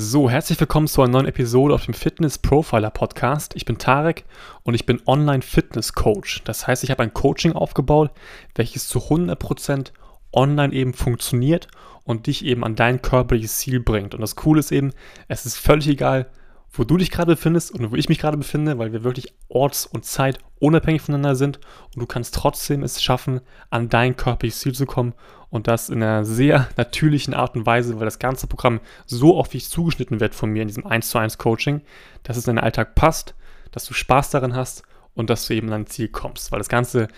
So, herzlich willkommen zu einer neuen Episode auf dem Fitness Profiler Podcast. Ich bin Tarek und ich bin Online Fitness Coach. Das heißt, ich habe ein Coaching aufgebaut, welches zu 100% online eben funktioniert und dich eben an dein körperliches Ziel bringt. Und das Coole ist eben, es ist völlig egal, wo du dich gerade befindest und wo ich mich gerade befinde, weil wir wirklich orts- und Zeit unabhängig voneinander sind und du kannst trotzdem es schaffen, an dein körperliches Ziel zu kommen und das in einer sehr natürlichen Art und Weise, weil das ganze Programm so auf dich zugeschnitten wird von mir in diesem 1 zu 1 Coaching, dass es in deinen Alltag passt, dass du Spaß daran hast und dass du eben an dein Ziel kommst, weil das ganze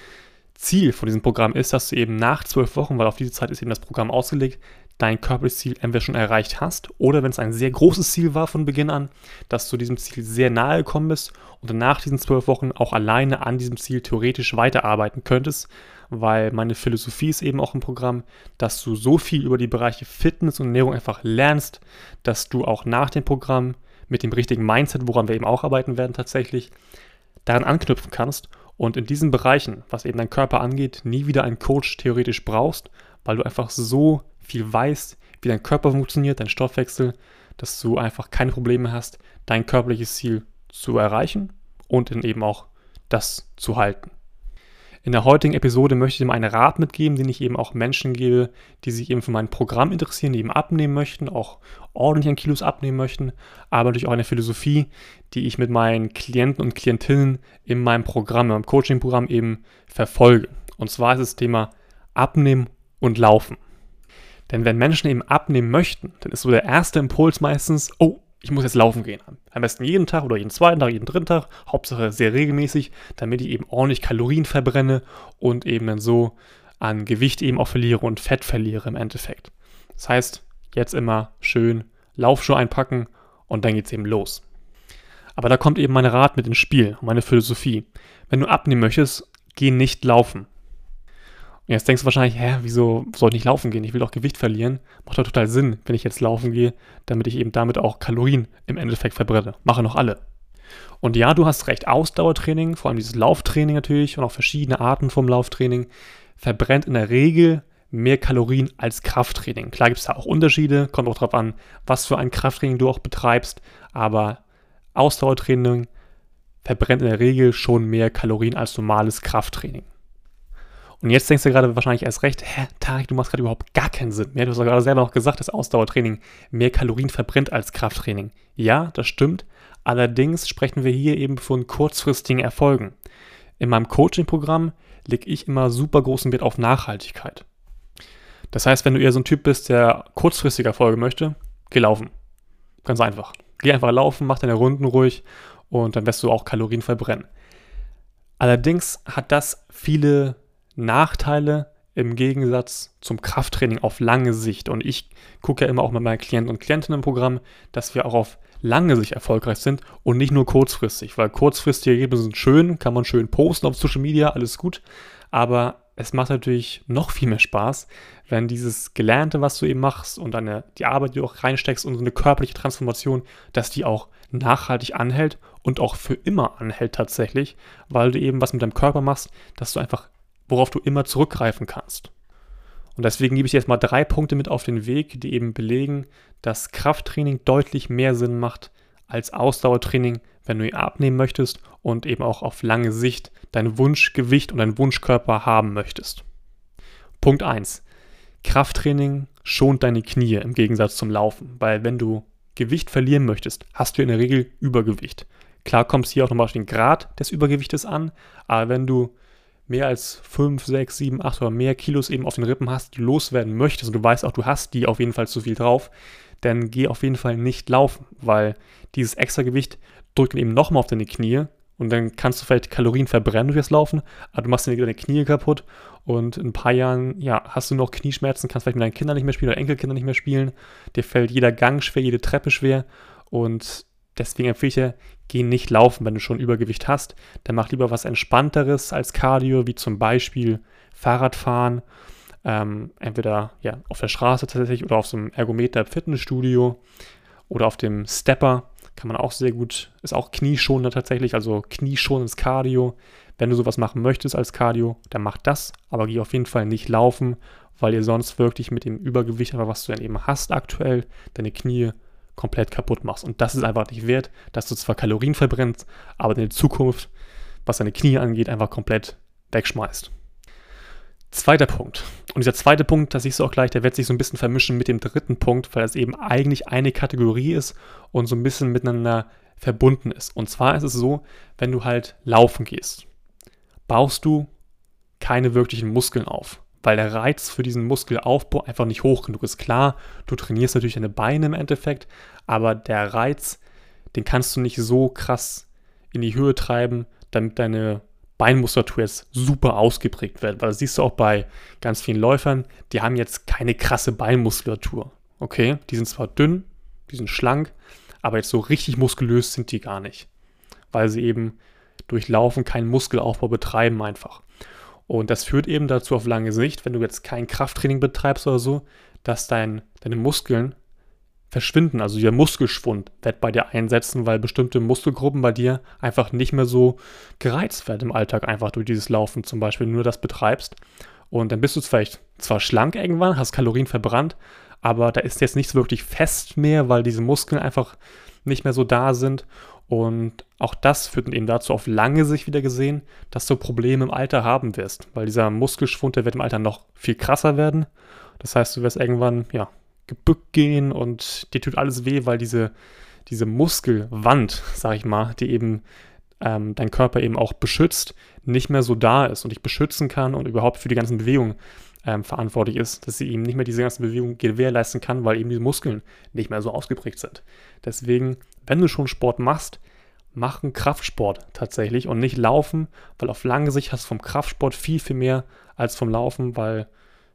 Ziel von diesem Programm ist, dass du eben nach zwölf Wochen, weil auf diese Zeit ist eben das Programm ausgelegt, dein körperliches Ziel entweder schon erreicht hast oder wenn es ein sehr großes Ziel war von Beginn an, dass du diesem Ziel sehr nahe gekommen bist und nach diesen zwölf Wochen auch alleine an diesem Ziel theoretisch weiterarbeiten könntest, weil meine Philosophie ist eben auch im Programm, dass du so viel über die Bereiche Fitness und Ernährung einfach lernst, dass du auch nach dem Programm mit dem richtigen Mindset, woran wir eben auch arbeiten werden tatsächlich, daran anknüpfen kannst und in diesen Bereichen, was eben dein Körper angeht, nie wieder einen Coach theoretisch brauchst, weil du einfach so viel weißt, wie dein Körper funktioniert, dein Stoffwechsel, dass du einfach keine Probleme hast, dein körperliches Ziel zu erreichen und eben auch das zu halten. In der heutigen Episode möchte ich dir einen Rat mitgeben, den ich eben auch Menschen gebe, die sich eben für mein Programm interessieren, die eben abnehmen möchten, auch ordentlich an Kilos abnehmen möchten, aber natürlich auch eine Philosophie, die ich mit meinen Klienten und Klientinnen in meinem Programm, in meinem Coaching-Programm eben verfolge. Und zwar ist das Thema Abnehmen und Laufen. Denn wenn Menschen eben abnehmen möchten, dann ist so der erste Impuls meistens, oh, ich muss jetzt laufen gehen. Am besten jeden Tag oder jeden zweiten Tag, jeden dritten Tag, Hauptsache sehr regelmäßig, damit ich eben ordentlich Kalorien verbrenne und eben dann so an Gewicht eben auch verliere und Fett verliere im Endeffekt. Das heißt, jetzt immer schön Laufschuhe einpacken und dann geht's eben los. Aber da kommt eben mein Rat mit ins Spiel, meine Philosophie. Wenn du abnehmen möchtest, geh nicht laufen. Jetzt denkst du wahrscheinlich, hä, wieso soll ich nicht laufen gehen? Ich will doch Gewicht verlieren. Macht doch total Sinn, wenn ich jetzt laufen gehe, damit ich eben damit auch Kalorien im Endeffekt verbrenne. Machen noch alle. Und ja, du hast recht, Ausdauertraining, vor allem dieses Lauftraining natürlich und auch verschiedene Arten vom Lauftraining, verbrennt in der Regel mehr Kalorien als Krafttraining. Klar gibt es da auch Unterschiede, kommt auch darauf an, was für ein Krafttraining du auch betreibst, aber Ausdauertraining verbrennt in der Regel schon mehr Kalorien als normales Krafttraining. Und jetzt denkst du gerade wahrscheinlich erst recht, hä, Tarek, du machst gerade überhaupt gar keinen Sinn mehr. Du hast gerade selber noch gesagt, dass Ausdauertraining mehr Kalorien verbrennt als Krafttraining. Ja, das stimmt. Allerdings sprechen wir hier eben von kurzfristigen Erfolgen. In meinem Coaching-Programm lege ich immer super großen Wert auf Nachhaltigkeit. Das heißt, wenn du eher so ein Typ bist, der kurzfristig Erfolge möchte, geh laufen. Ganz einfach. Geh einfach laufen, mach deine Runden ruhig und dann wirst du auch Kalorien verbrennen. Allerdings hat das viele Nachteile im Gegensatz zum Krafttraining auf lange Sicht. Und ich gucke ja immer auch mit meinen Klienten und Klientinnen im Programm, dass wir auch auf lange Sicht erfolgreich sind und nicht nur kurzfristig. Weil kurzfristige Ergebnisse sind schön, kann man schön posten auf Social Media, alles gut. Aber es macht natürlich noch viel mehr Spaß, wenn dieses Gelernte, was du eben machst und deine, die Arbeit, die du auch reinsteckst und so eine körperliche Transformation, dass die auch nachhaltig anhält und auch für immer anhält tatsächlich, weil du eben was mit deinem Körper machst, dass du einfach worauf du immer zurückgreifen kannst. Und deswegen gebe ich dir jetzt mal drei Punkte mit auf den Weg, die eben belegen, dass Krafttraining deutlich mehr Sinn macht als Ausdauertraining, wenn du abnehmen möchtest und eben auch auf lange Sicht dein Wunschgewicht und deinen Wunschkörper haben möchtest. Punkt 1. Krafttraining schont deine Knie im Gegensatz zum Laufen, weil wenn du Gewicht verlieren möchtest, hast du in der Regel Übergewicht. Klar kommt es hier auch nochmal auf den Grad des Übergewichtes an, aber wenn du mehr als 5, 6, 7, 8 oder mehr Kilos eben auf den Rippen hast, die loswerden möchtest und du weißt auch, du hast die auf jeden Fall zu viel drauf, dann geh auf jeden Fall nicht laufen, weil dieses extra Gewicht drückt eben nochmal auf deine Knie und dann kannst du vielleicht Kalorien verbrennen durch das Laufen, aber du machst deine Knie kaputt und in ein paar Jahren, ja, hast du noch Knieschmerzen, kannst vielleicht mit deinen Kindern nicht mehr spielen oder Enkelkindern nicht mehr spielen, dir fällt jeder Gang schwer, jede Treppe schwer und deswegen empfehle ich dir, geh nicht laufen, wenn du schon Übergewicht hast. Dann mach lieber was Entspannteres als Cardio, wie zum Beispiel Fahrradfahren. Ähm, entweder ja, auf der Straße tatsächlich oder auf so einem Ergometer Fitnessstudio oder auf dem Stepper kann man auch sehr gut, ist auch knieschonender tatsächlich, also knieschonendes Cardio. Wenn du sowas machen möchtest als Cardio, dann mach das, aber geh auf jeden Fall nicht laufen, weil ihr sonst wirklich mit dem Übergewicht, aber was du dann eben hast aktuell, deine Knie komplett kaputt machst. Und das ist einfach nicht wert, dass du zwar Kalorien verbrennst, aber in der Zukunft, was deine Knie angeht, einfach komplett wegschmeißt. Zweiter Punkt. Und dieser zweite Punkt, das siehst du auch gleich, der wird sich so ein bisschen vermischen mit dem dritten Punkt, weil es eben eigentlich eine Kategorie ist und so ein bisschen miteinander verbunden ist. Und zwar ist es so, wenn du halt laufen gehst, baust du keine wirklichen Muskeln auf, weil der Reiz für diesen Muskelaufbau einfach nicht hoch genug ist. Klar, du trainierst natürlich deine Beine im Endeffekt, aber der Reiz, den kannst du nicht so krass in die Höhe treiben, damit deine Beinmuskulatur jetzt super ausgeprägt wird. Weil das siehst du auch bei ganz vielen Läufern, die haben jetzt keine krasse Beinmuskulatur. Okay, die sind zwar dünn, die sind schlank, aber jetzt so richtig muskulös sind die gar nicht. Weil sie eben durch Laufen keinen Muskelaufbau betreiben einfach. Und das führt eben dazu auf lange Sicht, wenn du jetzt kein Krafttraining betreibst oder so, dass dein, deine Muskeln verschwinden. Also der Muskelschwund wird bei dir einsetzen, weil bestimmte Muskelgruppen bei dir einfach nicht mehr so gereizt werden im Alltag, einfach durch dieses Laufen zum Beispiel, du das betreibst. Und dann bist du vielleicht zwar schlank irgendwann, hast Kalorien verbrannt, aber da ist jetzt nichts wirklich fest mehr, weil diese Muskeln einfach nicht mehr so da sind. Und auch das führt eben dazu, auf lange Sicht wieder gesehen, dass du Probleme im Alter haben wirst, weil dieser Muskelschwund, der wird im Alter noch viel krasser werden. Das heißt, du wirst irgendwann, ja, gebückt gehen und dir tut alles weh, weil diese, diese Muskelwand, sag ich mal, die eben ähm, dein Körper eben auch beschützt, nicht mehr so da ist und dich beschützen kann und überhaupt für die ganzen Bewegungen ähm, verantwortlich ist, dass sie eben nicht mehr diese ganzen Bewegungen gewährleisten kann, weil eben diese Muskeln nicht mehr so ausgeprägt sind. Deswegen wenn du schon Sport machst, mach einen Kraftsport tatsächlich und nicht laufen, weil auf lange Sicht hast du vom Kraftsport viel, viel mehr als vom Laufen, weil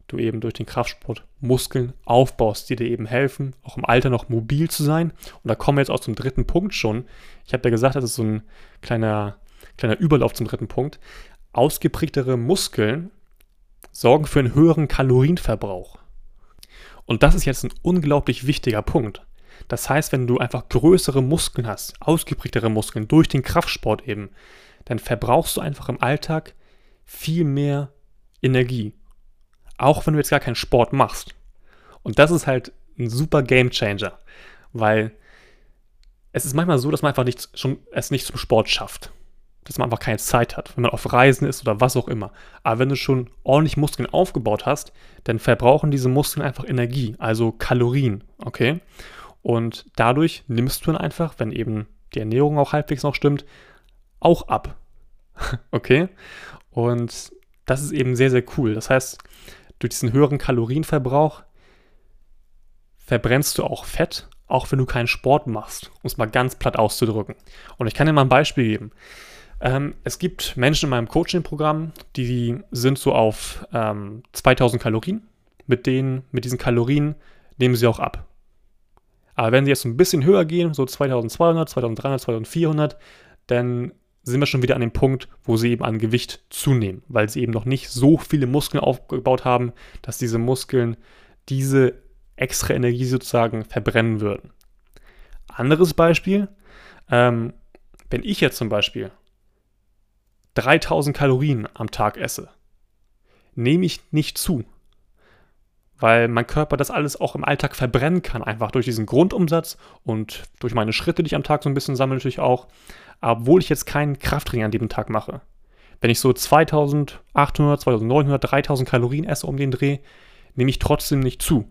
du eben durch den Kraftsport Muskeln aufbaust, die dir eben helfen, auch im Alter noch mobil zu sein. Und da kommen wir jetzt auch zum dritten Punkt schon. Ich habe ja gesagt, das ist so ein kleiner, kleiner Überlauf zum dritten Punkt. Ausgeprägtere Muskeln sorgen für einen höheren Kalorienverbrauch. Und das ist jetzt ein unglaublich wichtiger Punkt. Das heißt, wenn du einfach größere Muskeln hast, ausgeprägtere Muskeln durch den Kraftsport eben, dann verbrauchst du einfach im Alltag viel mehr Energie. Auch wenn du jetzt gar keinen Sport machst. Und das ist halt ein super Game Changer, weil es ist manchmal so, dass man einfach nicht, schon, es nicht zum Sport schafft. Dass man einfach keine Zeit hat, wenn man auf Reisen ist oder was auch immer. Aber wenn du schon ordentlich Muskeln aufgebaut hast, dann verbrauchen diese Muskeln einfach Energie, also Kalorien, okay? Und dadurch nimmst du dann einfach, wenn eben die Ernährung auch halbwegs noch stimmt, auch ab. okay? Und das ist eben sehr, sehr cool. Das heißt, durch diesen höheren Kalorienverbrauch verbrennst du auch Fett, auch wenn du keinen Sport machst, um es mal ganz platt auszudrücken. Und ich kann dir mal ein Beispiel geben. Ähm, es gibt Menschen in meinem Coaching-Programm, die sind so auf ähm, 2000 Kalorien. Mit, denen, mit diesen Kalorien nehmen sie auch ab. Aber wenn sie jetzt ein bisschen höher gehen, so 2200, 2300, 2400, dann sind wir schon wieder an dem Punkt, wo sie eben an Gewicht zunehmen, weil sie eben noch nicht so viele Muskeln aufgebaut haben, dass diese Muskeln diese extra Energie sozusagen verbrennen würden. Anderes Beispiel, ähm, wenn ich jetzt zum Beispiel 3000 Kalorien am Tag esse, nehme ich nicht zu weil mein Körper das alles auch im Alltag verbrennen kann, einfach durch diesen Grundumsatz und durch meine Schritte, die ich am Tag so ein bisschen sammle, natürlich auch, obwohl ich jetzt keinen Krafttraining an dem Tag mache. Wenn ich so 2800, 2900, 3000 Kalorien esse um den Dreh, nehme ich trotzdem nicht zu.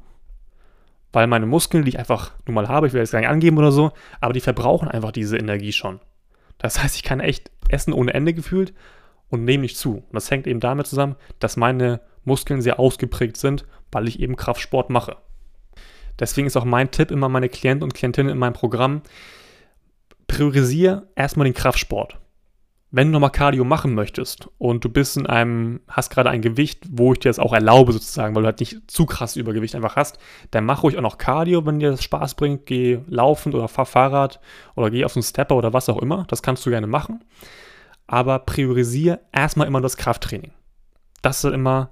Weil meine Muskeln, die ich einfach nur mal habe, ich will jetzt gar nicht angeben oder so, aber die verbrauchen einfach diese Energie schon. Das heißt, ich kann echt essen ohne Ende gefühlt und nehme nicht zu. Und das hängt eben damit zusammen, dass meine Muskeln sehr ausgeprägt sind, weil ich eben Kraftsport mache. Deswegen ist auch mein Tipp immer meine Klienten und Klientinnen in meinem Programm, priorisiere erstmal den Kraftsport. Wenn du nochmal Cardio machen möchtest und du bist in einem, hast gerade ein Gewicht, wo ich dir das auch erlaube sozusagen, weil du halt nicht zu krass Übergewicht einfach hast, dann mach ruhig auch noch Cardio, wenn dir das Spaß bringt. Geh laufen oder fahr Fahrrad oder geh auf einen Stepper oder was auch immer. Das kannst du gerne machen. Aber priorisiere erstmal immer das Krafttraining. Das ist immer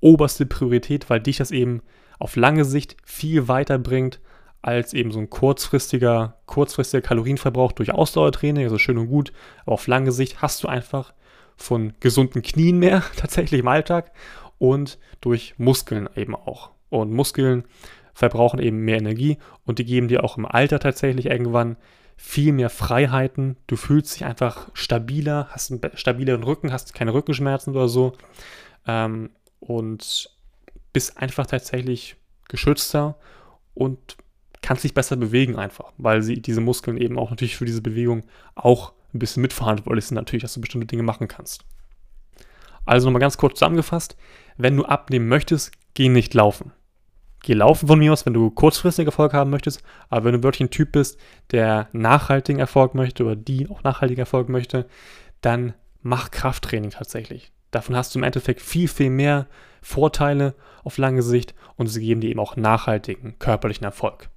oberste Priorität, weil dich das eben auf lange Sicht viel weiter bringt als eben so ein kurzfristiger, kurzfristiger Kalorienverbrauch durch Ausdauertraining, also schön und gut, aber auf lange Sicht hast du einfach von gesunden Knien mehr tatsächlich im Alltag und durch Muskeln eben auch. Und Muskeln verbrauchen eben mehr Energie und die geben dir auch im Alter tatsächlich irgendwann viel mehr Freiheiten. Du fühlst dich einfach stabiler, hast einen stabileren Rücken, hast keine Rückenschmerzen oder so ähm, und bist einfach tatsächlich geschützter und kannst dich besser bewegen einfach, weil sie diese Muskeln eben auch natürlich für diese Bewegung auch ein bisschen mitverantwortlich sind natürlich, dass du bestimmte Dinge machen kannst. Also nochmal ganz kurz zusammengefasst, wenn du abnehmen möchtest, geh nicht laufen. Geh laufen von mir aus, wenn du kurzfristig Erfolg haben möchtest, aber wenn du wirklich ein Typ bist, der nachhaltigen Erfolg möchte oder die auch nachhaltigen Erfolg möchte, dann mach Krafttraining tatsächlich. Davon hast du im Endeffekt viel, viel mehr Vorteile auf lange Sicht und sie geben dir eben auch nachhaltigen körperlichen Erfolg.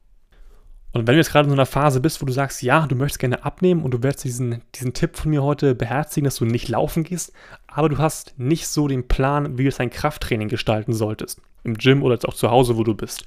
Und wenn du jetzt gerade in so einer Phase bist, wo du sagst, ja, du möchtest gerne abnehmen und du wirst diesen, diesen Tipp von mir heute beherzigen, dass du nicht laufen gehst, aber du hast nicht so den Plan, wie du dein Krafttraining gestalten solltest, im Gym oder jetzt auch zu Hause, wo du bist,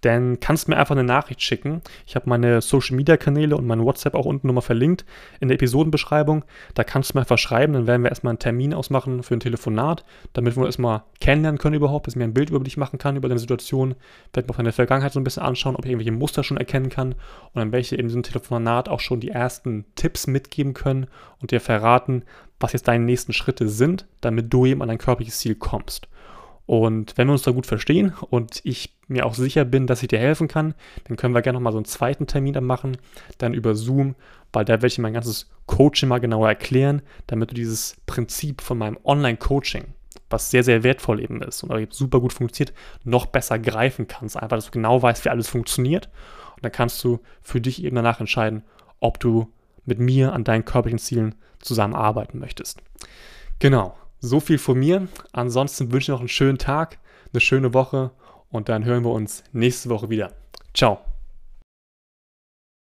dann kannst du mir einfach eine Nachricht schicken. Ich habe meine Social Media Kanäle und mein WhatsApp auch unten nochmal verlinkt in der Episodenbeschreibung. Da kannst du mir einfach schreiben, dann werden wir erstmal einen Termin ausmachen für ein Telefonat, damit wir uns erstmal kennenlernen können überhaupt, dass ich mir ein Bild über dich machen kann, über deine Situation, vielleicht mal von der Vergangenheit so ein bisschen anschauen, ob ich irgendwelche Muster schon erkennen kann und dann welche in diesem Telefonat auch schon die ersten Tipps mitgeben können und dir verraten, was jetzt deine nächsten Schritte sind, damit du eben an dein körperliches Ziel kommst. Und wenn wir uns da gut verstehen und ich mir auch sicher bin, dass ich dir helfen kann, dann können wir gerne nochmal so einen zweiten Termin dann machen, dann über Zoom, weil da werde ich mein ganzes Coaching mal genauer erklären, damit du dieses Prinzip von meinem Online-Coaching, was sehr, sehr wertvoll eben ist und super gut funktioniert, noch besser greifen kannst. Einfach, dass du genau weißt, wie alles funktioniert. Und dann kannst du für dich eben danach entscheiden, ob du mit mir an deinen körperlichen Zielen zusammenarbeiten möchtest. Genau. So viel von mir. Ansonsten wünsche ich noch einen schönen Tag, eine schöne Woche und dann hören wir uns nächste Woche wieder. Ciao.